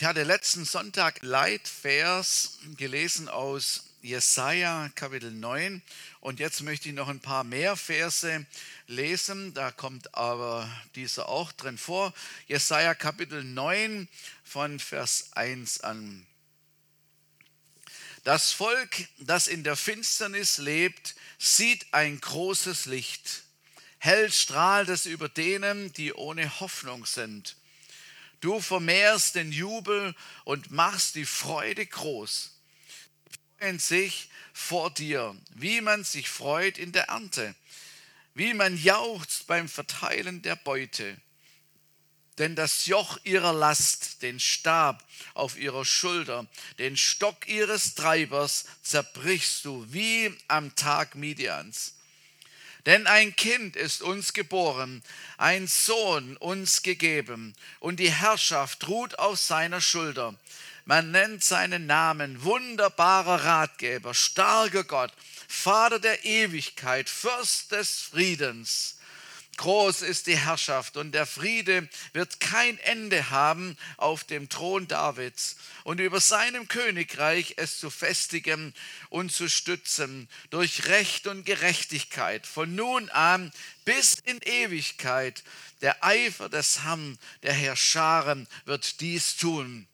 Ich hatte letzten Sonntag Leitvers gelesen aus Jesaja Kapitel 9 und jetzt möchte ich noch ein paar mehr Verse lesen. Da kommt aber dieser auch drin vor. Jesaja Kapitel 9 von Vers 1 an. Das Volk, das in der Finsternis lebt, sieht ein großes Licht. Hell strahlt es über denen, die ohne Hoffnung sind. Du vermehrst den Jubel und machst die Freude groß. Freuen sich vor dir, wie man sich freut in der Ernte, wie man jauchzt beim Verteilen der Beute. Denn das Joch ihrer Last, den Stab auf ihrer Schulter, den Stock ihres Treibers zerbrichst du wie am Tag Midians. Denn ein Kind ist uns geboren, ein Sohn uns gegeben, und die Herrschaft ruht auf seiner Schulter. Man nennt seinen Namen wunderbarer Ratgeber, starker Gott, Vater der Ewigkeit, Fürst des Friedens. Groß ist die Herrschaft und der Friede wird kein Ende haben auf dem Thron Davids und über seinem Königreich es zu festigen und zu stützen durch Recht und Gerechtigkeit von nun an bis in Ewigkeit. Der Eifer des Herrn, der Herr Scharen, wird dies tun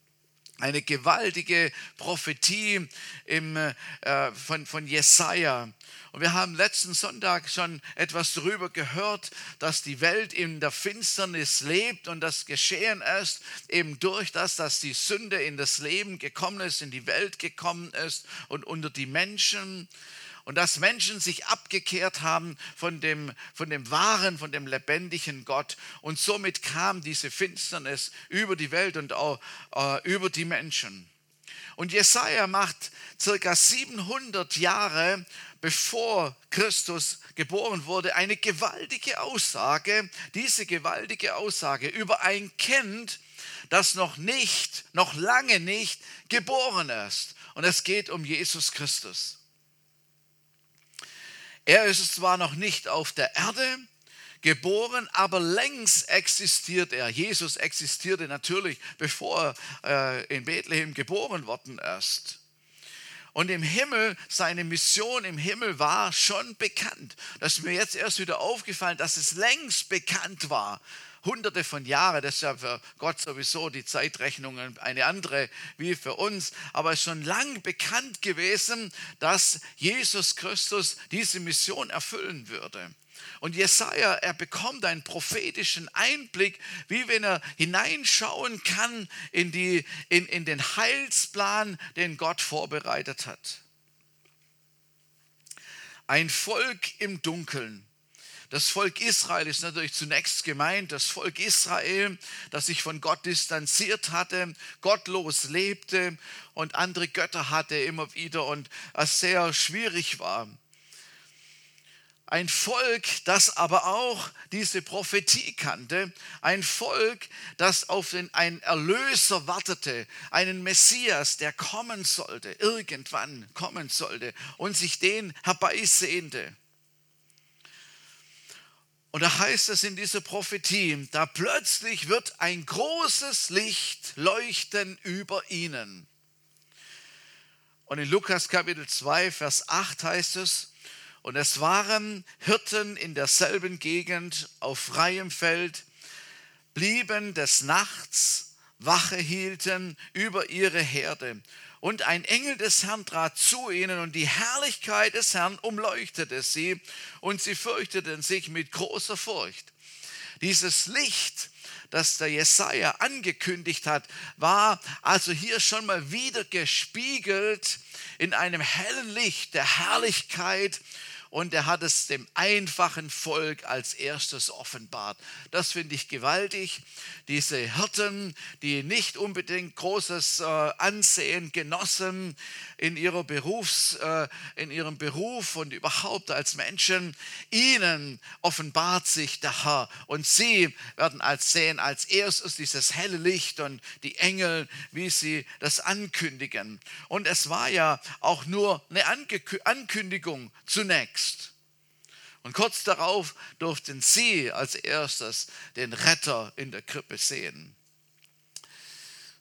eine gewaltige Prophetie im, äh, von, von Jesaja. Und wir haben letzten Sonntag schon etwas darüber gehört, dass die Welt in der Finsternis lebt und das geschehen ist eben durch das, dass die Sünde in das Leben gekommen ist, in die Welt gekommen ist und unter die Menschen und dass Menschen sich abgekehrt haben von dem, von dem wahren, von dem lebendigen Gott. Und somit kam diese Finsternis über die Welt und auch äh, über die Menschen. Und Jesaja macht circa 700 Jahre bevor Christus geboren wurde, eine gewaltige Aussage, diese gewaltige Aussage über ein Kind, das noch nicht, noch lange nicht geboren ist. Und es geht um Jesus Christus. Er ist zwar noch nicht auf der Erde, geboren, aber längst existiert er. Jesus existierte natürlich, bevor er äh, in Bethlehem geboren worden ist. Und im Himmel, seine Mission im Himmel war schon bekannt. Das ist mir jetzt erst wieder aufgefallen, dass es längst bekannt war. Hunderte von Jahren, das ist ja für Gott sowieso die Zeitrechnung eine andere wie für uns, aber es ist schon lang bekannt gewesen, dass Jesus Christus diese Mission erfüllen würde. Und Jesaja, er bekommt einen prophetischen Einblick, wie wenn er hineinschauen kann in, die, in, in den Heilsplan, den Gott vorbereitet hat. Ein Volk im Dunkeln. Das Volk Israel ist natürlich zunächst gemeint, das Volk Israel, das sich von Gott distanziert hatte, gottlos lebte und andere Götter hatte immer wieder und es sehr schwierig war. Ein Volk, das aber auch diese Prophetie kannte, ein Volk, das auf einen Erlöser wartete, einen Messias, der kommen sollte, irgendwann kommen sollte und sich den herbeisehnte. Und da heißt es in dieser Prophetie, da plötzlich wird ein großes Licht leuchten über ihnen. Und in Lukas Kapitel 2, Vers 8 heißt es, und es waren Hirten in derselben Gegend auf freiem Feld, blieben des Nachts, Wache hielten über ihre Herde. Und ein Engel des Herrn trat zu ihnen und die Herrlichkeit des Herrn umleuchtete sie und sie fürchteten sich mit großer Furcht. Dieses Licht, das der Jesaja angekündigt hat, war also hier schon mal wieder gespiegelt in einem hellen Licht der Herrlichkeit und er hat es dem einfachen Volk als erstes offenbart. Das finde ich gewaltig. Diese Hirten, die nicht unbedingt großes äh, Ansehen genossen in, ihrer Berufs, äh, in ihrem Beruf und überhaupt als Menschen, ihnen offenbart sich der Herr und sie werden als sehen als erstes dieses helle Licht und die Engel, wie sie das ankündigen. Und es war ja auch nur eine Ankündigung zunächst. Text. Und kurz darauf durften sie als erstes den Retter in der Krippe sehen.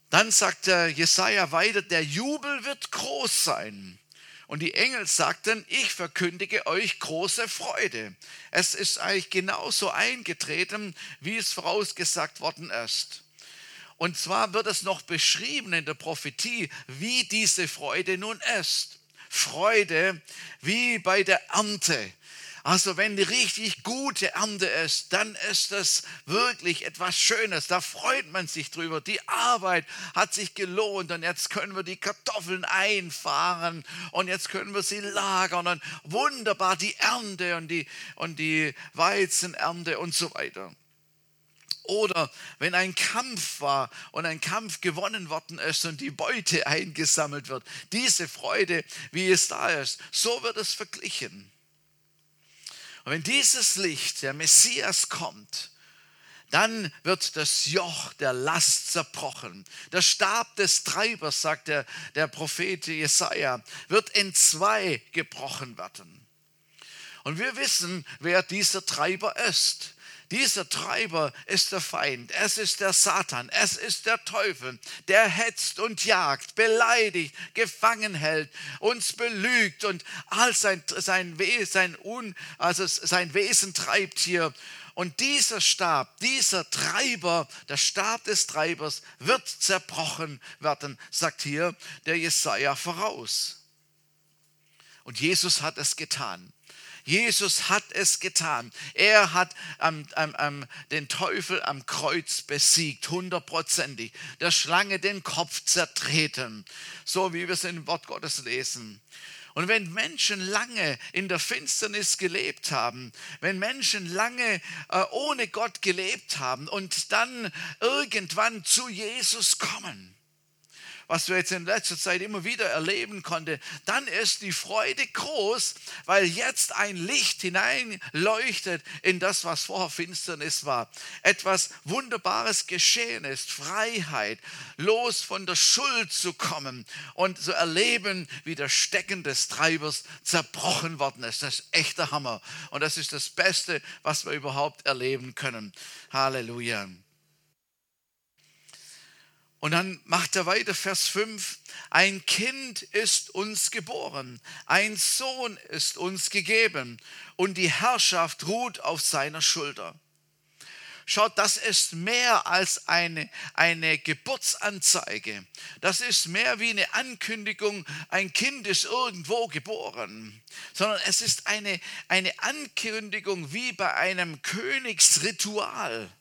Dann sagt der Jesaja weiter, der Jubel wird groß sein. Und die Engel sagten, ich verkündige euch große Freude. Es ist eigentlich genauso eingetreten, wie es vorausgesagt worden ist. Und zwar wird es noch beschrieben in der Prophetie, wie diese Freude nun ist. Freude wie bei der Ernte. Also wenn die richtig gute Ernte ist, dann ist das wirklich etwas Schönes. Da freut man sich drüber. Die Arbeit hat sich gelohnt und jetzt können wir die Kartoffeln einfahren und jetzt können wir sie lagern und wunderbar die Ernte und die, und die Weizenernte und so weiter. Oder wenn ein Kampf war und ein Kampf gewonnen worden ist und die Beute eingesammelt wird, diese Freude, wie es da ist, so wird es verglichen. Und wenn dieses Licht, der Messias kommt, dann wird das Joch der Last zerbrochen. Der Stab des Treibers, sagt der, der Prophet Jesaja, wird in zwei gebrochen werden. Und wir wissen, wer dieser Treiber ist. Dieser Treiber ist der Feind, es ist der Satan, es ist der Teufel, der hetzt und jagt, beleidigt, gefangen hält, uns belügt und all sein, sein, sein, Un, also sein Wesen treibt hier. Und dieser Stab, dieser Treiber, der Stab des Treibers wird zerbrochen werden, sagt hier der Jesaja voraus. Und Jesus hat es getan. Jesus hat es getan. Er hat ähm, ähm, ähm, den Teufel am Kreuz besiegt, hundertprozentig. Der Schlange den Kopf zertreten, so wie wir es im Wort Gottes lesen. Und wenn Menschen lange in der Finsternis gelebt haben, wenn Menschen lange äh, ohne Gott gelebt haben und dann irgendwann zu Jesus kommen, was wir jetzt in letzter Zeit immer wieder erleben konnten, dann ist die Freude groß, weil jetzt ein Licht hineinleuchtet in das, was vorher Finsternis war. Etwas Wunderbares geschehen ist, Freiheit, los von der Schuld zu kommen und zu erleben, wie der Stecken des Treibers zerbrochen worden ist. Das ist echter Hammer. Und das ist das Beste, was wir überhaupt erleben können. Halleluja. Und dann macht er weiter, Vers 5, ein Kind ist uns geboren, ein Sohn ist uns gegeben und die Herrschaft ruht auf seiner Schulter. Schaut, das ist mehr als eine, eine Geburtsanzeige. Das ist mehr wie eine Ankündigung, ein Kind ist irgendwo geboren. Sondern es ist eine, eine Ankündigung wie bei einem Königsritual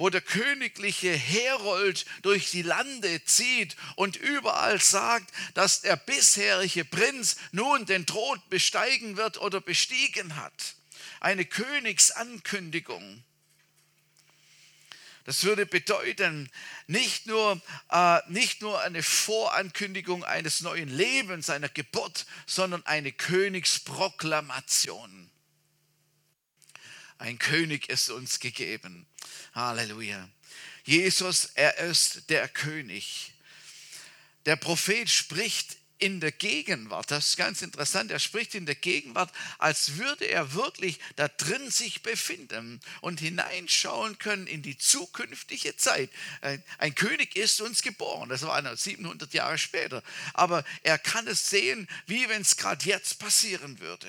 wo der königliche Herold durch die Lande zieht und überall sagt, dass der bisherige Prinz nun den Thron besteigen wird oder bestiegen hat. Eine Königsankündigung. Das würde bedeuten, nicht nur, äh, nicht nur eine Vorankündigung eines neuen Lebens, einer Geburt, sondern eine Königsproklamation. Ein König ist uns gegeben. Halleluja. Jesus, er ist der König. Der Prophet spricht in der Gegenwart. Das ist ganz interessant. Er spricht in der Gegenwart, als würde er wirklich da drin sich befinden und hineinschauen können in die zukünftige Zeit. Ein König ist uns geboren. Das war 700 Jahre später. Aber er kann es sehen, wie wenn es gerade jetzt passieren würde.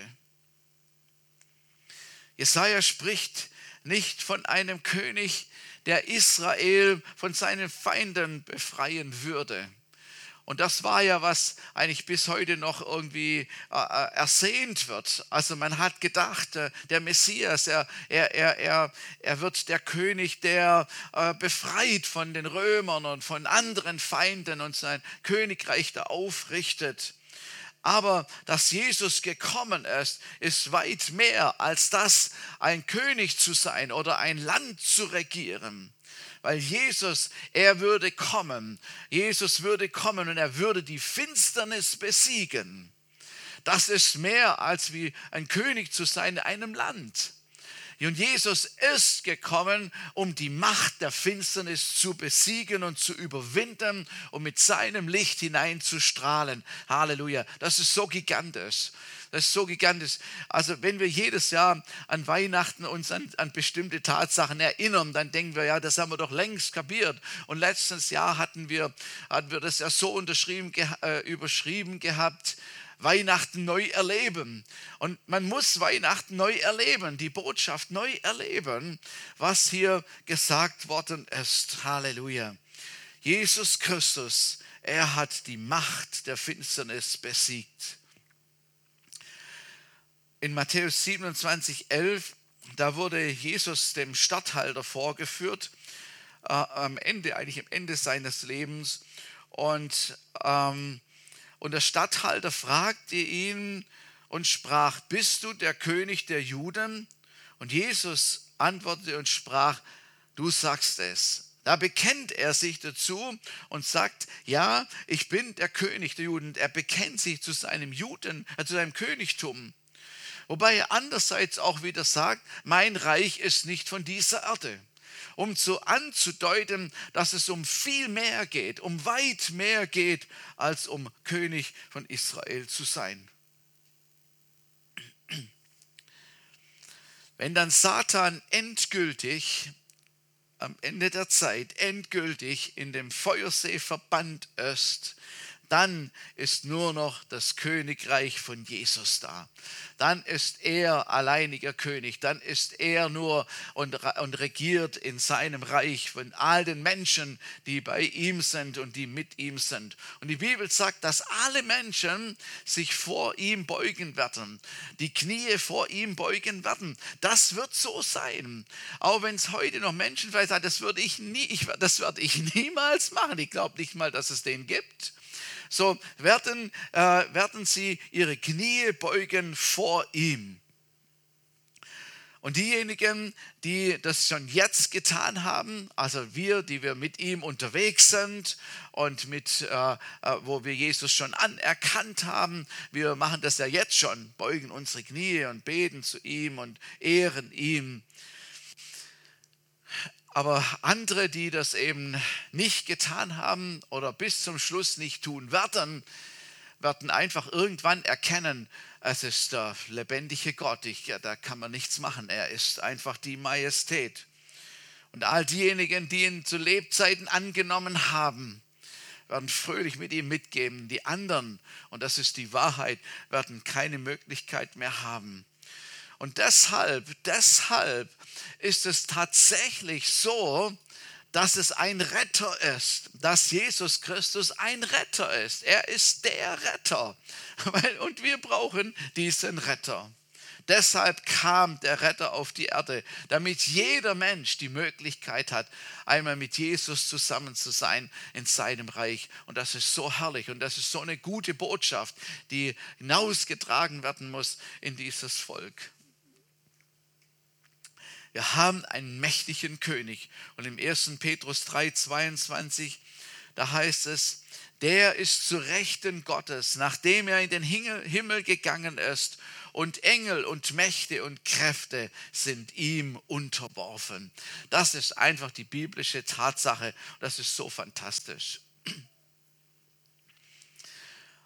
Jesaja spricht nicht von einem König, der Israel von seinen Feinden befreien würde. Und das war ja, was eigentlich bis heute noch irgendwie äh, äh ersehnt wird. Also man hat gedacht, äh, der Messias, er, er, er, er, er wird der König, der äh, befreit von den Römern und von anderen Feinden und sein Königreich da aufrichtet. Aber dass Jesus gekommen ist, ist weit mehr als das, ein König zu sein oder ein Land zu regieren. Weil Jesus, er würde kommen. Jesus würde kommen und er würde die Finsternis besiegen. Das ist mehr als wie ein König zu sein in einem Land. Und Jesus ist gekommen, um die Macht der Finsternis zu besiegen und zu überwinden und mit seinem Licht hineinzustrahlen. Halleluja. Das ist so gigantisch. Das ist so gigantisch. Also wenn wir jedes Jahr an Weihnachten uns an, an, bestimmte Tatsachen erinnern, dann denken wir, ja, das haben wir doch längst kapiert. Und letztes Jahr hatten wir, hatten wir das ja so unterschrieben, äh, überschrieben gehabt, Weihnachten neu erleben. Und man muss Weihnachten neu erleben, die Botschaft neu erleben, was hier gesagt worden ist. Halleluja. Jesus Christus, er hat die Macht der Finsternis besiegt in Matthäus 27, 11, da wurde Jesus dem Statthalter vorgeführt, äh, am Ende, eigentlich am Ende seines Lebens. Und, ähm, und der Statthalter fragte ihn und sprach, bist du der König der Juden? Und Jesus antwortete und sprach, du sagst es. Da bekennt er sich dazu und sagt, ja, ich bin der König der Juden. Er bekennt sich zu seinem Juden, äh, zu seinem Königtum. Wobei er andererseits auch wieder sagt, mein Reich ist nicht von dieser Erde. Um zu anzudeuten, dass es um viel mehr geht, um weit mehr geht, als um König von Israel zu sein. Wenn dann Satan endgültig am Ende der Zeit endgültig in dem Feuersee verbannt ist, dann ist nur noch das Königreich von Jesus da. Dann ist er alleiniger König, dann ist er nur und, und regiert in seinem Reich von all den Menschen, die bei ihm sind und die mit ihm sind. Und die Bibel sagt, dass alle Menschen sich vor ihm beugen werden, die Knie vor ihm beugen werden. Das wird so sein. Auch wenn es heute noch Menschen vielleicht sagen, das würde ich nie, ich, das werde ich niemals machen. Ich glaube nicht mal, dass es den gibt so werden, äh, werden sie ihre Knie beugen vor ihm. Und diejenigen, die das schon jetzt getan haben, also wir, die wir mit ihm unterwegs sind und mit, äh, äh wo wir Jesus schon anerkannt haben, wir machen das ja jetzt schon, beugen unsere Knie und beten zu ihm und ehren ihm. Aber andere, die das eben nicht getan haben oder bis zum Schluss nicht tun werden, werden einfach irgendwann erkennen, es ist der lebendige Gott. Ich, ja, da kann man nichts machen. Er ist einfach die Majestät. Und all diejenigen, die ihn zu Lebzeiten angenommen haben, werden fröhlich mit ihm mitgeben. Die anderen, und das ist die Wahrheit, werden keine Möglichkeit mehr haben. Und deshalb, deshalb ist es tatsächlich so, dass es ein Retter ist, dass Jesus Christus ein Retter ist. Er ist der Retter. Und wir brauchen diesen Retter. Deshalb kam der Retter auf die Erde, damit jeder Mensch die Möglichkeit hat, einmal mit Jesus zusammen zu sein in seinem Reich. Und das ist so herrlich und das ist so eine gute Botschaft, die hinausgetragen werden muss in dieses Volk. Wir haben einen mächtigen König. Und im 1. Petrus 3, 22, da heißt es, der ist zu Rechten Gottes, nachdem er in den Himmel gegangen ist, und Engel und Mächte und Kräfte sind ihm unterworfen. Das ist einfach die biblische Tatsache. Das ist so fantastisch.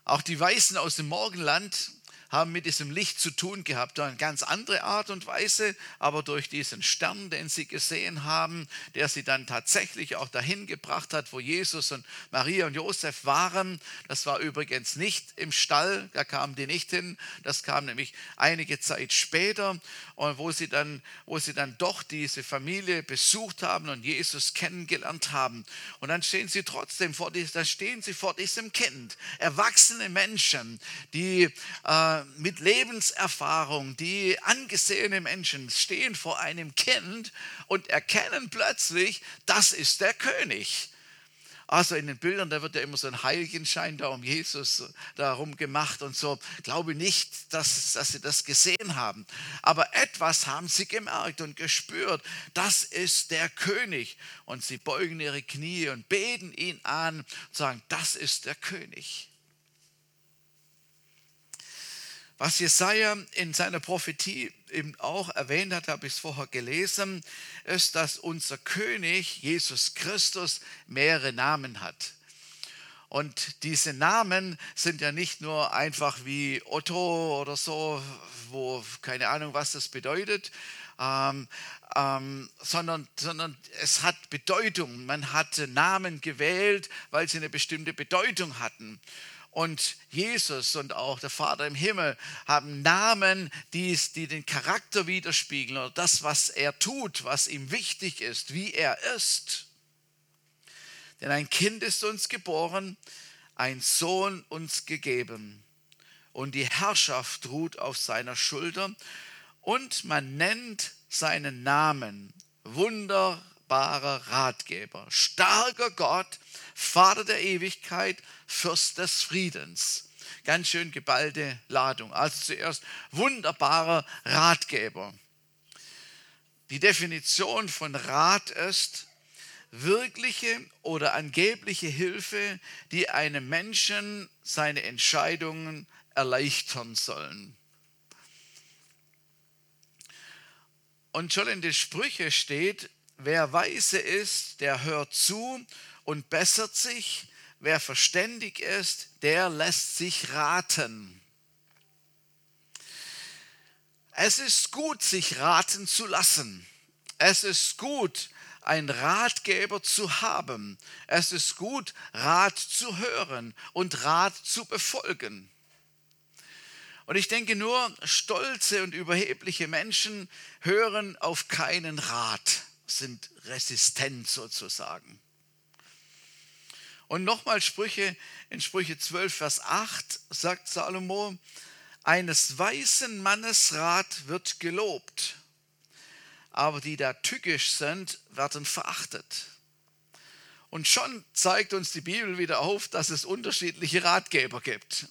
Auch die Weißen aus dem Morgenland haben mit diesem Licht zu tun gehabt, eine ganz andere Art und Weise, aber durch diesen Stern, den sie gesehen haben, der sie dann tatsächlich auch dahin gebracht hat, wo Jesus und Maria und Josef waren. Das war übrigens nicht im Stall, da kamen die nicht hin, das kam nämlich einige Zeit später, wo sie dann, wo sie dann doch diese Familie besucht haben und Jesus kennengelernt haben. Und dann stehen sie trotzdem vor, dann stehen sie vor diesem Kind, erwachsene Menschen, die äh, mit Lebenserfahrung, die angesehene Menschen stehen vor einem Kind und erkennen plötzlich, das ist der König. Also in den Bildern, da wird ja immer so ein Heiligenschein da um Jesus darum gemacht und so. Glaube nicht, dass, dass sie das gesehen haben. Aber etwas haben sie gemerkt und gespürt. Das ist der König. Und sie beugen ihre Knie und beten ihn an und sagen, das ist der König. Was Jesaja in seiner Prophetie eben auch erwähnt hat, habe ich es vorher gelesen, ist, dass unser König Jesus Christus mehrere Namen hat. Und diese Namen sind ja nicht nur einfach wie Otto oder so, wo keine Ahnung, was das bedeutet, ähm, ähm, sondern, sondern es hat Bedeutung. Man hat Namen gewählt, weil sie eine bestimmte Bedeutung hatten. Und Jesus und auch der Vater im Himmel haben Namen, die, die den Charakter widerspiegeln oder das, was er tut, was ihm wichtig ist, wie er ist. Denn ein Kind ist uns geboren, ein Sohn uns gegeben. Und die Herrschaft ruht auf seiner Schulter. Und man nennt seinen Namen wunderbarer Ratgeber, starker Gott, Vater der Ewigkeit, Fürst des Friedens. Ganz schön geballte Ladung. Also zuerst wunderbarer Ratgeber. Die Definition von Rat ist wirkliche oder angebliche Hilfe, die einem Menschen seine Entscheidungen erleichtern sollen. Und schon in den Sprüche steht, wer weise ist, der hört zu und bessert sich. Wer verständig ist, der lässt sich raten. Es ist gut, sich raten zu lassen. Es ist gut, einen Ratgeber zu haben. Es ist gut, Rat zu hören und Rat zu befolgen. Und ich denke nur, stolze und überhebliche Menschen hören auf keinen Rat, sind resistent sozusagen. Und nochmal Sprüche, in Sprüche 12, Vers 8 sagt Salomo, eines weisen Mannes Rat wird gelobt, aber die da tückisch sind, werden verachtet. Und schon zeigt uns die Bibel wieder auf, dass es unterschiedliche Ratgeber gibt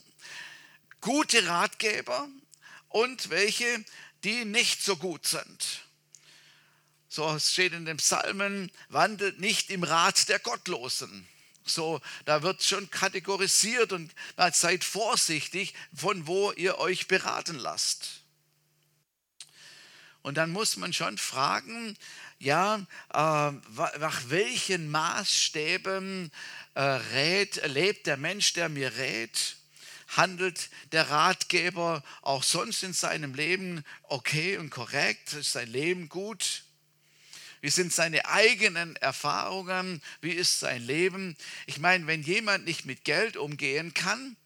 gute Ratgeber und welche, die nicht so gut sind. So steht in den Psalmen, wandelt nicht im Rat der Gottlosen. So, da wird schon kategorisiert und seid vorsichtig, von wo ihr euch beraten lasst. Und dann muss man schon fragen, ja, äh, nach welchen Maßstäben äh, rät, lebt der Mensch, der mir rät? handelt der Ratgeber auch sonst in seinem Leben okay und korrekt? Ist sein Leben gut? Wie sind seine eigenen Erfahrungen? Wie ist sein Leben? Ich meine, wenn jemand nicht mit Geld umgehen kann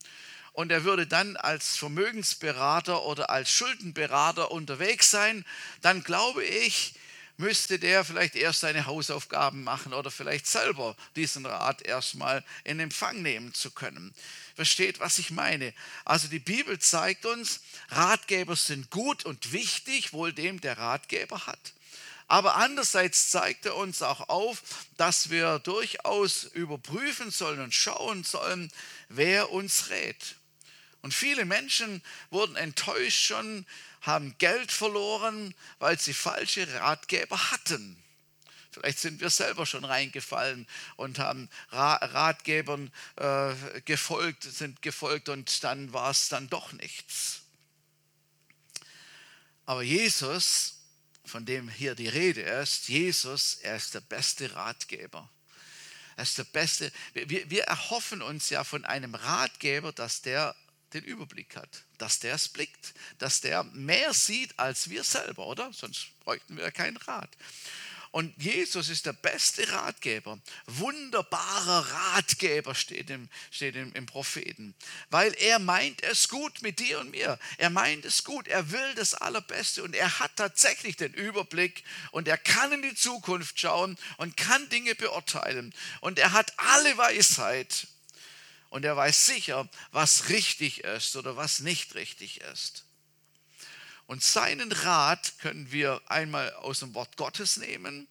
und er würde dann als Vermögensberater oder als Schuldenberater unterwegs sein, dann glaube ich, müsste der vielleicht erst seine Hausaufgaben machen oder vielleicht selber diesen Rat erstmal in Empfang nehmen zu können. Versteht, was ich meine? Also die Bibel zeigt uns, Ratgeber sind gut und wichtig, wohl dem der Ratgeber hat. Aber andererseits zeigt er uns auch auf, dass wir durchaus überprüfen sollen und schauen sollen, wer uns rät. Und viele Menschen wurden enttäuscht schon, haben Geld verloren, weil sie falsche Ratgeber hatten. Vielleicht sind wir selber schon reingefallen und haben Ratgebern äh, gefolgt, sind gefolgt und dann war es dann doch nichts. Aber Jesus, von dem hier die Rede ist, Jesus, er ist der beste Ratgeber. Er ist der beste. Wir, wir erhoffen uns ja von einem Ratgeber, dass der den Überblick hat, dass der es blickt, dass der mehr sieht als wir selber, oder? Sonst bräuchten wir ja keinen Rat. Und Jesus ist der beste Ratgeber. Wunderbarer Ratgeber steht, im, steht im, im, Propheten. Weil er meint es gut mit dir und mir. Er meint es gut. Er will das Allerbeste. Und er hat tatsächlich den Überblick. Und er kann in die Zukunft schauen und kann Dinge beurteilen. Und er hat alle Weisheit und er weiß sicher, was richtig ist oder was nicht richtig ist. Und seinen Rat können wir einmal aus dem Wort Gottes nehmen.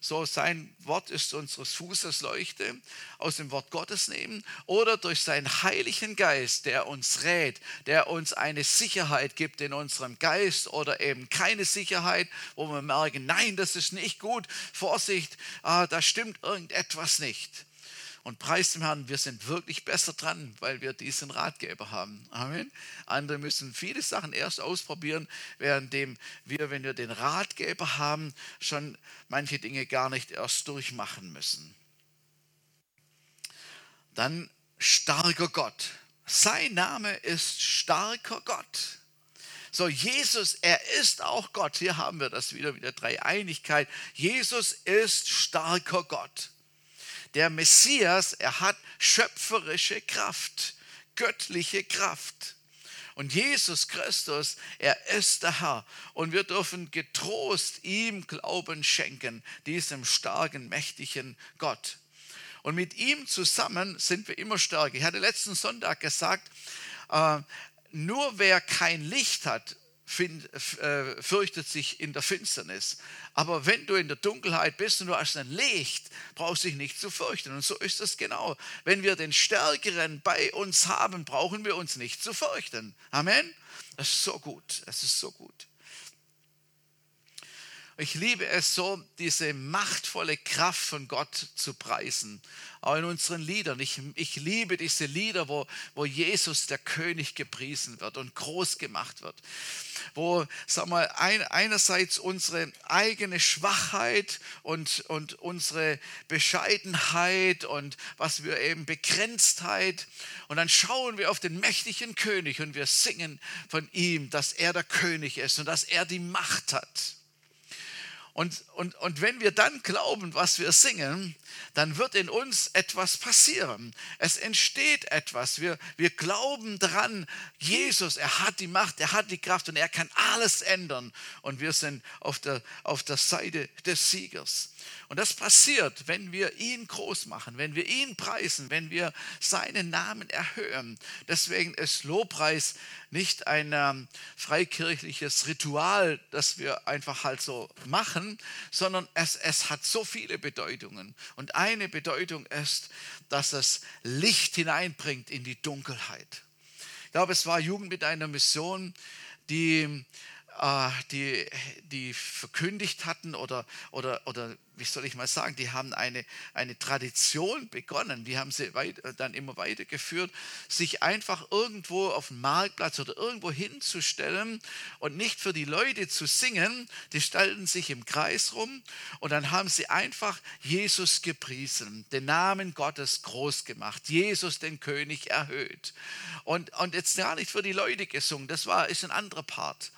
So sein Wort ist unseres Fußes Leuchte, aus dem Wort Gottes nehmen oder durch seinen Heiligen Geist, der uns rät, der uns eine Sicherheit gibt in unserem Geist oder eben keine Sicherheit, wo wir merken, nein, das ist nicht gut, Vorsicht, ah, da stimmt irgendetwas nicht. Und preist dem Herrn, wir sind wirklich besser dran, weil wir diesen Ratgeber haben. Amen. Andere müssen viele Sachen erst ausprobieren, währenddem wir, wenn wir den Ratgeber haben, schon manche Dinge gar nicht erst durchmachen müssen. Dann starker Gott. Sein Name ist starker Gott. So, Jesus, er ist auch Gott. Hier haben wir das wieder mit der Dreieinigkeit. Jesus ist starker Gott. Der Messias, er hat schöpferische Kraft, göttliche Kraft. Und Jesus Christus, er ist der Herr. Und wir dürfen getrost ihm Glauben schenken, diesem starken, mächtigen Gott. Und mit ihm zusammen sind wir immer stärker. Ich hatte letzten Sonntag gesagt, äh, nur wer kein Licht hat, äh, fürchtet sich in der Finsternis. Aber wenn du in der Dunkelheit bist und du hast ein Licht, brauchst du dich nicht zu fürchten. Und so ist es genau. Wenn wir den Stärkeren bei uns haben, brauchen wir uns nicht zu fürchten. Amen. Das ist so gut. Das ist so gut. Ich liebe es so, diese machtvolle Kraft von Gott zu preisen. Auch in unseren Liedern. Ich, ich liebe diese Lieder, wo, wo Jesus der König gepriesen wird und groß gemacht wird. Wo, sag mal, ein, einerseits unsere eigene Schwachheit und, und unsere Bescheidenheit und was wir eben Begrenztheit. Und dann schauen wir auf den mächtigen König und wir singen von ihm, dass er der König ist und dass er die Macht hat. Und, und, und wenn wir dann glauben, was wir singen, dann wird in uns etwas passieren. Es entsteht etwas. Wir, wir glauben dran, Jesus, er hat die Macht, er hat die Kraft und er kann alles ändern. Und wir sind auf der, auf der Seite des Siegers. Und das passiert, wenn wir ihn groß machen, wenn wir ihn preisen, wenn wir seinen Namen erhöhen. Deswegen ist Lobpreis nicht ein ähm, freikirchliches Ritual, das wir einfach halt so machen, sondern es, es hat so viele Bedeutungen. Und eine Bedeutung ist, dass es Licht hineinbringt in die Dunkelheit. Ich glaube, es war Jugend mit einer Mission, die, die, die verkündigt hatten oder, oder, oder wie soll ich mal sagen, die haben eine, eine Tradition begonnen, die haben sie weit, äh, dann immer weitergeführt, sich einfach irgendwo auf dem Marktplatz oder irgendwo hinzustellen und nicht für die Leute zu singen, die stellten sich im Kreis rum und dann haben sie einfach Jesus gepriesen, den Namen Gottes groß gemacht, Jesus den König erhöht. Und, und jetzt gar nicht für die Leute gesungen, das war, ist ein anderer Part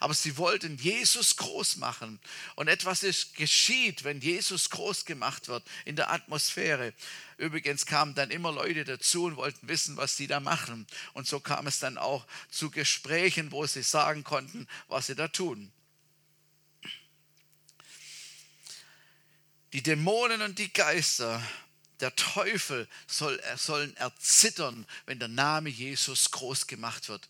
aber sie wollten Jesus groß machen. Und etwas ist geschieht, wenn Jesus groß gemacht wird in der Atmosphäre. Übrigens kamen dann immer Leute dazu und wollten wissen, was sie da machen. Und so kam es dann auch zu Gesprächen, wo sie sagen konnten, was sie da tun. Die Dämonen und die Geister der Teufel soll, sollen erzittern, wenn der Name Jesus groß gemacht wird.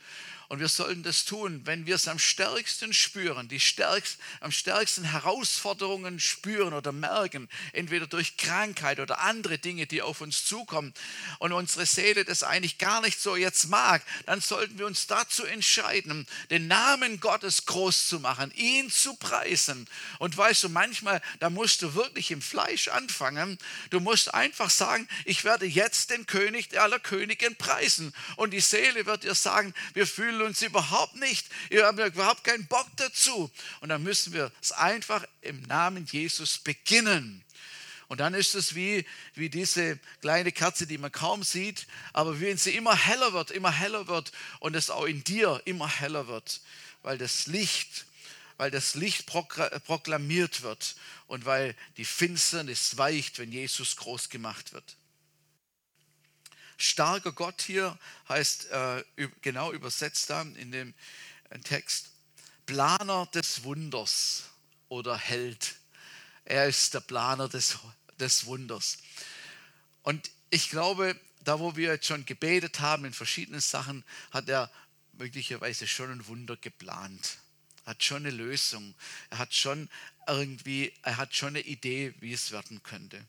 Und wir sollten das tun, wenn wir es am stärksten spüren, die stärkst, am stärksten Herausforderungen spüren oder merken, entweder durch Krankheit oder andere Dinge, die auf uns zukommen und unsere Seele das eigentlich gar nicht so jetzt mag, dann sollten wir uns dazu entscheiden, den Namen Gottes groß zu machen, ihn zu preisen. Und weißt du, manchmal, da musst du wirklich im Fleisch anfangen. Du musst einfach sagen, ich werde jetzt den König aller Königen preisen. Und die Seele wird dir sagen, wir fühlen will uns überhaupt nicht, wir haben überhaupt keinen Bock dazu. Und dann müssen wir es einfach im Namen Jesus beginnen. Und dann ist es wie, wie diese kleine Kerze, die man kaum sieht, aber wenn sie immer heller wird, immer heller wird und es auch in dir immer heller wird, weil das Licht, weil das Licht proklamiert wird und weil die Finsternis weicht, wenn Jesus groß gemacht wird. Starker Gott hier heißt äh, genau übersetzt dann in dem äh, Text Planer des Wunders oder Held. Er ist der Planer des, des Wunders. Und ich glaube, da wo wir jetzt schon gebetet haben in verschiedenen Sachen, hat er möglicherweise schon ein Wunder geplant. Er hat schon eine Lösung. Er hat schon irgendwie, er hat schon eine Idee, wie es werden könnte.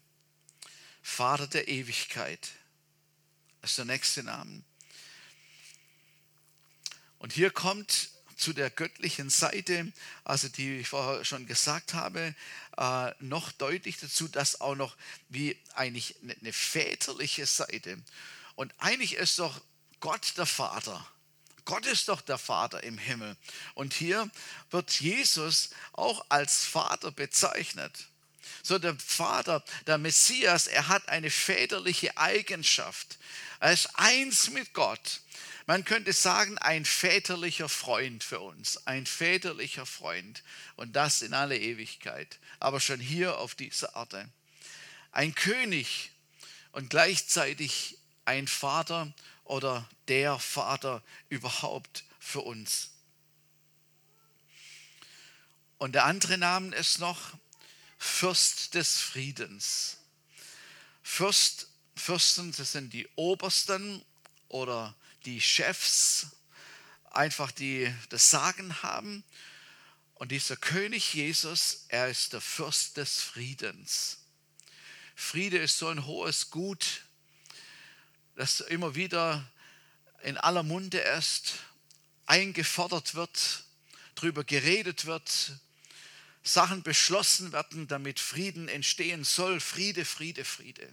Vater der Ewigkeit. Das ist der nächste Name. Und hier kommt zu der göttlichen Seite, also die ich vorher schon gesagt habe, äh, noch deutlich dazu, dass auch noch wie eigentlich eine väterliche Seite. Und eigentlich ist doch Gott der Vater. Gott ist doch der Vater im Himmel. Und hier wird Jesus auch als Vater bezeichnet. So der Vater, der Messias, er hat eine väterliche Eigenschaft. Er ist eins mit Gott. Man könnte sagen, ein väterlicher Freund für uns, ein väterlicher Freund und das in alle Ewigkeit, aber schon hier auf dieser Erde. Ein König und gleichzeitig ein Vater oder der Vater überhaupt für uns. Und der andere Name ist noch Fürst des Friedens. Fürst, Fürsten, das sind die Obersten oder die Chefs, einfach die das Sagen haben. Und dieser König Jesus, er ist der Fürst des Friedens. Friede ist so ein hohes Gut, das immer wieder in aller Munde ist, eingefordert wird, darüber geredet wird, Sachen beschlossen werden, damit Frieden entstehen soll. Friede, Friede, Friede.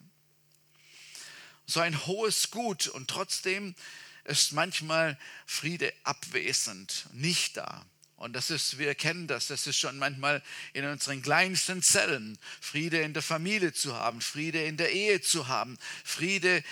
So ein hohes Gut und trotzdem ist manchmal Friede abwesend, nicht da. Und das ist, wir kennen das, das ist schon manchmal in unseren kleinsten Zellen, Friede in der Familie zu haben, Friede in der Ehe zu haben, Friede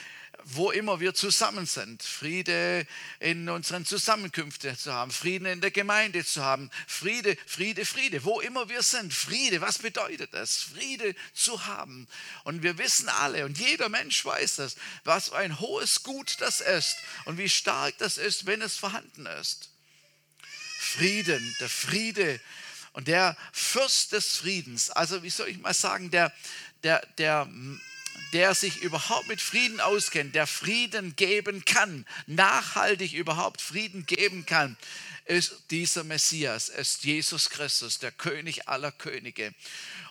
wo immer wir zusammen sind, Friede in unseren Zusammenkünften zu haben, Frieden in der Gemeinde zu haben, Friede, Friede, Friede, wo immer wir sind, Friede, was bedeutet das? Friede zu haben. Und wir wissen alle und jeder Mensch weiß das, was ein hohes Gut das ist und wie stark das ist, wenn es vorhanden ist. Frieden, der Friede und der Fürst des Friedens, also wie soll ich mal sagen, der, der, der der sich überhaupt mit Frieden auskennt, der Frieden geben kann, nachhaltig überhaupt Frieden geben kann, ist dieser Messias, ist Jesus Christus, der König aller Könige.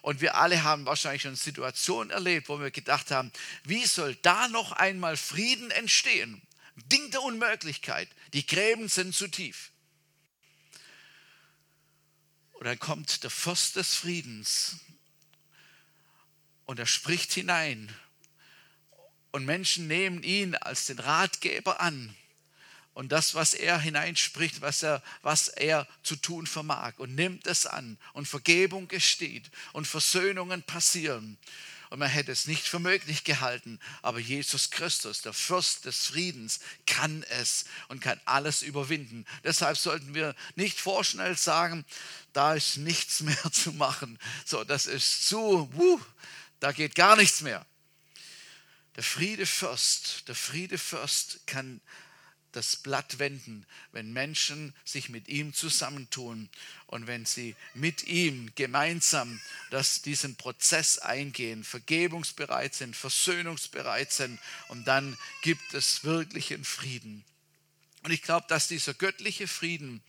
Und wir alle haben wahrscheinlich schon Situationen erlebt, wo wir gedacht haben, wie soll da noch einmal Frieden entstehen? Ding der Unmöglichkeit. Die Gräben sind zu tief. Und dann kommt der Fürst des Friedens und er spricht hinein und Menschen nehmen ihn als den Ratgeber an und das, was er hineinspricht, was er, was er zu tun vermag und nimmt es an und Vergebung gesteht und Versöhnungen passieren. Und man hätte es nicht für möglich gehalten, aber Jesus Christus, der Fürst des Friedens, kann es und kann alles überwinden. Deshalb sollten wir nicht vorschnell sagen, da ist nichts mehr zu machen. So, das ist zu, wuh, da geht gar nichts mehr. Der Friedefürst, der Friedefürst kann das Blatt wenden, wenn Menschen sich mit ihm zusammentun und wenn sie mit ihm gemeinsam das, diesen Prozess eingehen, vergebungsbereit sind, versöhnungsbereit sind und dann gibt es wirklichen Frieden. Und ich glaube, dass dieser göttliche Frieden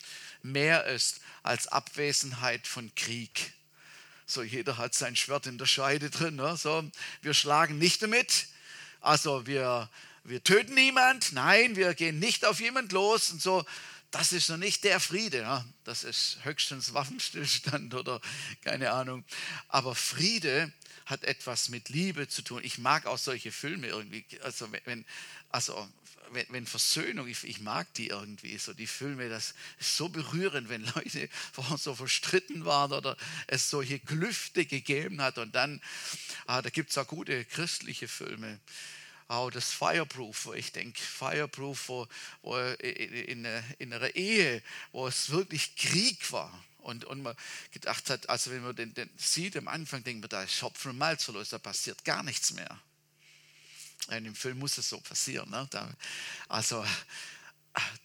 mehr ist als Abwesenheit von Krieg. So, jeder hat sein Schwert in der Scheide drin. Ne? So, wir schlagen nicht damit, also wir, wir töten niemand, nein, wir gehen nicht auf jemand los und so. Das ist noch nicht der Friede. Ja? Das ist höchstens Waffenstillstand oder keine Ahnung. Aber Friede hat etwas mit Liebe zu tun. Ich mag auch solche Filme irgendwie. Also wenn, also wenn, wenn Versöhnung, ich, ich, mag die irgendwie, so die Filme, das ist so berührend, wenn Leute vorher so verstritten waren oder es solche Klüfte gegeben hat und dann, ah, da gibt es auch gute christliche Filme. Auch das Fireproof, wo ich denke, Fireproof, wo, wo in, in einer Ehe, wo es wirklich Krieg war. Und, und man gedacht hat, also wenn man den, den sieht am Anfang, denkt man, da ist Schopfen und Malz verlost, da passiert gar nichts mehr. In dem Film muss es so passieren. Ne? also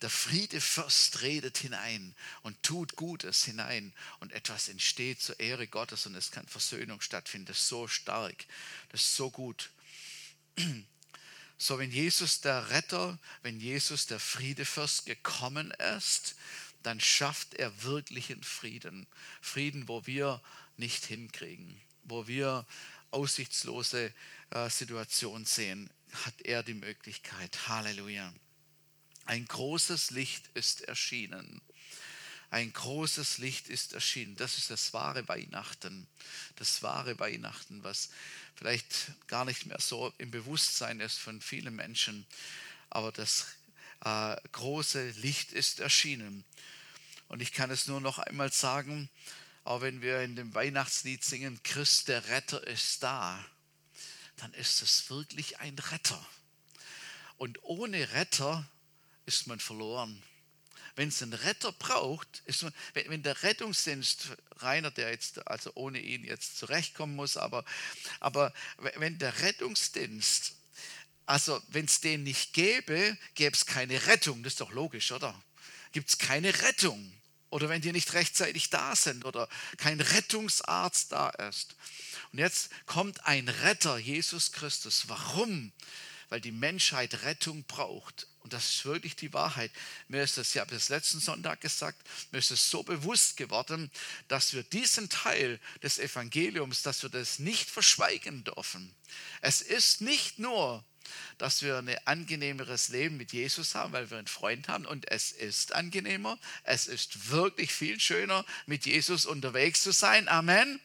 der Friedefürst redet hinein und tut Gutes hinein und etwas entsteht zur Ehre Gottes und es kann Versöhnung stattfinden. Das ist so stark, das ist so gut. So, wenn Jesus der Retter, wenn Jesus der Friedefürst gekommen ist, dann schafft er wirklichen Frieden. Frieden, wo wir nicht hinkriegen, wo wir aussichtslose äh, Situation sehen, hat er die Möglichkeit. Halleluja. Ein großes Licht ist erschienen. Ein großes Licht ist erschienen. Das ist das wahre Weihnachten. Das wahre Weihnachten, was vielleicht gar nicht mehr so im Bewusstsein ist von vielen Menschen. Aber das äh, große Licht ist erschienen. Und ich kann es nur noch einmal sagen, auch wenn wir in dem Weihnachtslied singen, Christ der Retter ist da, dann ist es wirklich ein Retter. Und ohne Retter ist man verloren. Wenn es einen Retter braucht, ist wenn, wenn der Rettungsdienst, Rainer, der jetzt, also ohne ihn jetzt zurechtkommen muss, aber, aber wenn der Rettungsdienst, also wenn es den nicht gäbe, gäbe es keine Rettung. Das ist doch logisch, oder? Gibt es keine Rettung. Oder wenn die nicht rechtzeitig da sind oder kein Rettungsarzt da ist. Und jetzt kommt ein Retter, Jesus Christus. Warum? Weil die Menschheit Rettung braucht. Und das ist wirklich die Wahrheit. Mir ist das, ich habe es letzten Sonntag gesagt, mir ist es so bewusst geworden, dass wir diesen Teil des Evangeliums, dass wir das nicht verschweigen dürfen. Es ist nicht nur dass wir ein angenehmeres Leben mit Jesus haben, weil wir einen Freund haben. Und es ist angenehmer. Es ist wirklich viel schöner, mit Jesus unterwegs zu sein. Amen.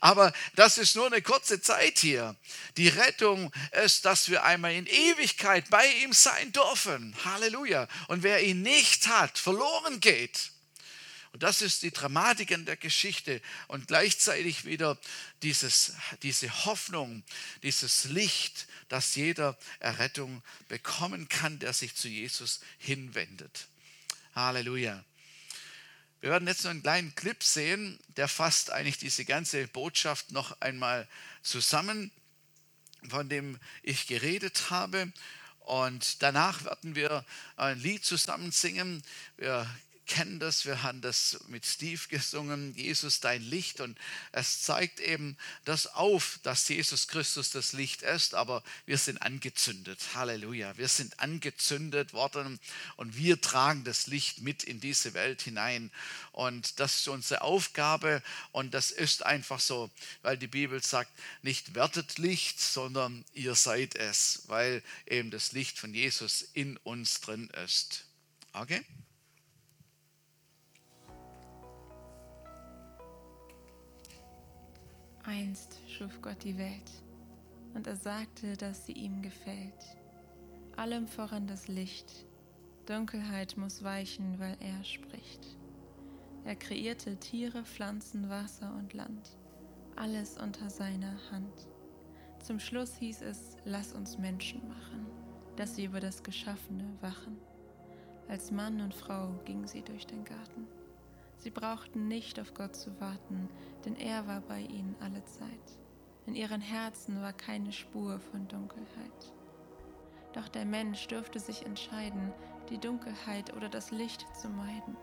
Aber das ist nur eine kurze Zeit hier. Die Rettung ist, dass wir einmal in Ewigkeit bei ihm sein dürfen. Halleluja. Und wer ihn nicht hat, verloren geht. Und das ist die Dramatik in der Geschichte und gleichzeitig wieder dieses, diese Hoffnung, dieses Licht, dass jeder Errettung bekommen kann, der sich zu Jesus hinwendet. Halleluja. Wir werden jetzt noch einen kleinen Clip sehen, der fasst eigentlich diese ganze Botschaft noch einmal zusammen, von dem ich geredet habe. Und danach werden wir ein Lied zusammen singen. Wir kennen das, wir haben das mit Steve gesungen, Jesus dein Licht. Und es zeigt eben das auf, dass Jesus Christus das Licht ist, aber wir sind angezündet. Halleluja, wir sind angezündet worden. Und wir tragen das Licht mit in diese Welt hinein. Und das ist unsere Aufgabe. Und das ist einfach so, weil die Bibel sagt, nicht wertet Licht, sondern ihr seid es, weil eben das Licht von Jesus in uns drin ist. Okay? Einst schuf Gott die Welt, und er sagte, dass sie ihm gefällt. Allem voran das Licht, Dunkelheit muss weichen, weil er spricht. Er kreierte Tiere, Pflanzen, Wasser und Land, alles unter seiner Hand. Zum Schluss hieß es, lass uns Menschen machen, dass sie über das Geschaffene wachen. Als Mann und Frau gingen sie durch den Garten. Sie brauchten nicht auf Gott zu warten, denn er war bei ihnen alle Zeit. In ihren Herzen war keine Spur von Dunkelheit. Doch der Mensch dürfte sich entscheiden, die Dunkelheit oder das Licht zu meiden.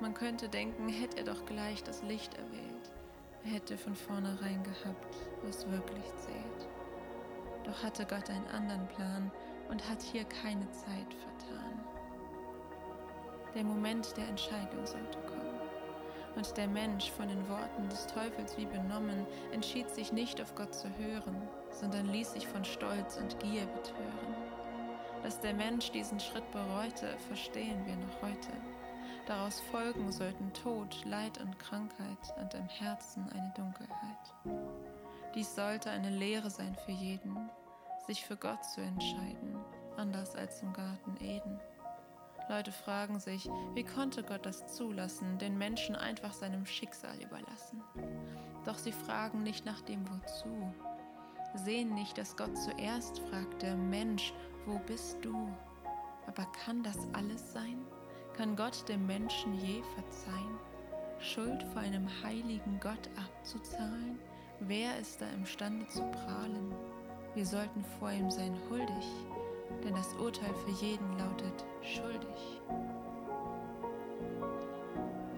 Man könnte denken, hätte er doch gleich das Licht erwählt. Er hätte von vornherein gehabt, was wirklich zählt. Doch hatte Gott einen anderen Plan und hat hier keine Zeit vertan. Der Moment der Entscheidung sollte kommen. Und der Mensch, von den Worten des Teufels wie benommen, entschied sich nicht auf Gott zu hören, sondern ließ sich von Stolz und Gier betören. Dass der Mensch diesen Schritt bereute, verstehen wir noch heute. Daraus folgen sollten Tod, Leid und Krankheit und im Herzen eine Dunkelheit. Dies sollte eine Lehre sein für jeden, sich für Gott zu entscheiden, anders als im Garten Eden. Leute fragen sich, wie konnte Gott das zulassen, den Menschen einfach seinem Schicksal überlassen? Doch sie fragen nicht nach dem Wozu. Sehen nicht, dass Gott zuerst fragte, Mensch, wo bist du? Aber kann das alles sein? Kann Gott dem Menschen je verzeihen? Schuld vor einem heiligen Gott abzuzahlen? Wer ist da imstande zu prahlen? Wir sollten vor ihm sein huldig, denn das Urteil für jeden lautet schuldig.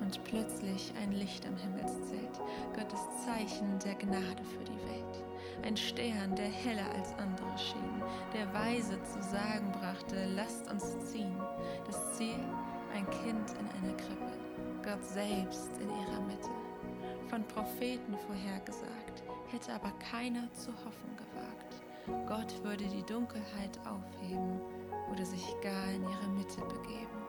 Und plötzlich ein Licht am Himmelszelt, Gottes Zeichen der Gnade für die Welt. Ein Stern, der heller als andere schien, der weise zu sagen brachte, lasst uns ziehen. Das Ziel, ein Kind in einer Krippe, Gott selbst in ihrer Mitte. Von Propheten vorhergesagt, hätte aber keiner zu hoffen gewagt. Gott würde die Dunkelheit aufheben oder sich gar in ihre Mitte begeben.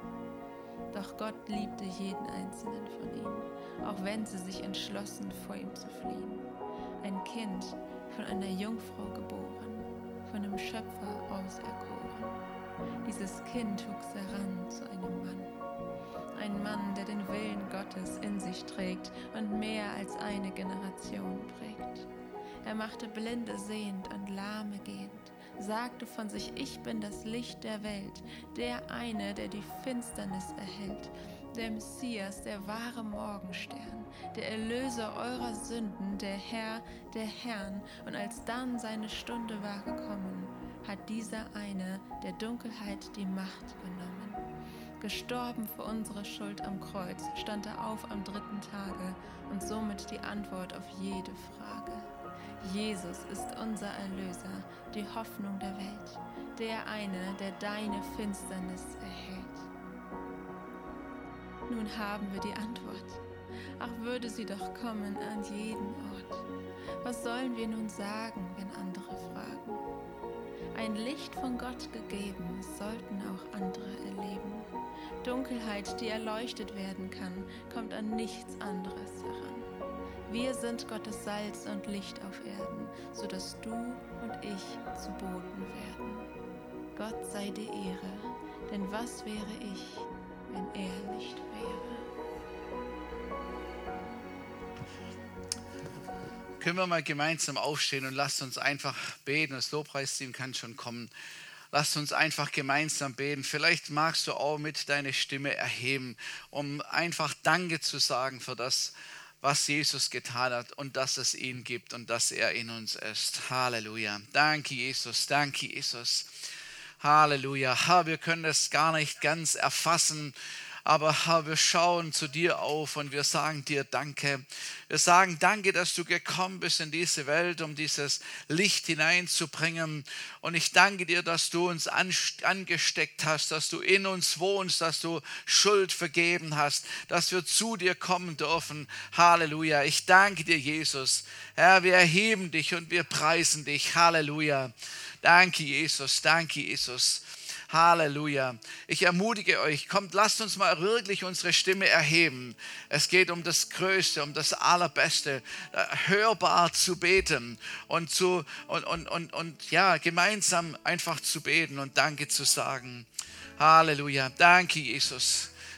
Doch Gott liebte jeden einzelnen von ihnen, auch wenn sie sich entschlossen, vor ihm zu fliehen. Ein Kind, von einer Jungfrau geboren, von dem Schöpfer auserkoren. Dieses Kind wuchs heran zu einem Mann. Ein Mann, der den Willen Gottes in sich trägt und mehr als eine Generation prägt. Er machte Blinde sehend und Lahme gehend, sagte von sich, ich bin das Licht der Welt, der eine, der die Finsternis erhält, der Messias, der wahre Morgenstern, der Erlöser eurer Sünden, der Herr der Herrn. Und als dann seine Stunde war gekommen, hat dieser eine der Dunkelheit die Macht genommen. Gestorben für unsere Schuld am Kreuz, stand er auf am dritten Tage und somit die Antwort auf jede Frage. Jesus ist unser Erlöser, die Hoffnung der Welt, der eine, der deine Finsternis erhält. Nun haben wir die Antwort. Ach, würde sie doch kommen an jeden Ort. Was sollen wir nun sagen, wenn andere fragen? Ein Licht von Gott gegeben, sollten auch andere erleben. Dunkelheit, die erleuchtet werden kann, kommt an nichts anderes heran. Wir sind Gottes Salz und Licht auf Erden, so dass du und ich zu Boten werden. Gott sei die Ehre, denn was wäre ich, wenn er nicht wäre. Können wir mal gemeinsam aufstehen und lasst uns einfach beten. Das Lobpreisteam kann schon kommen. Lasst uns einfach gemeinsam beten. Vielleicht magst du auch mit deiner Stimme erheben, um einfach Danke zu sagen für das, was Jesus getan hat und dass es ihn gibt und dass er in uns ist. Halleluja. Danke, Jesus. Danke, Jesus. Halleluja. Ha, wir können das gar nicht ganz erfassen, aber ha, wir schauen zu dir auf und wir sagen dir Danke. Wir sagen Danke, dass du gekommen bist in diese Welt, um dieses Licht hineinzubringen. Und ich danke dir, dass du uns angesteckt hast, dass du in uns wohnst, dass du Schuld vergeben hast, dass wir zu dir kommen dürfen. Halleluja. Ich danke dir, Jesus. Herr, wir erheben dich und wir preisen dich. Halleluja. Danke, Jesus. Danke, Jesus. Halleluja. Ich ermutige euch, kommt, lasst uns mal wirklich unsere Stimme erheben. Es geht um das Größte, um das Allerbeste, äh, hörbar zu beten und, zu, und, und, und, und ja, gemeinsam einfach zu beten und Danke zu sagen. Halleluja. Danke, Jesus.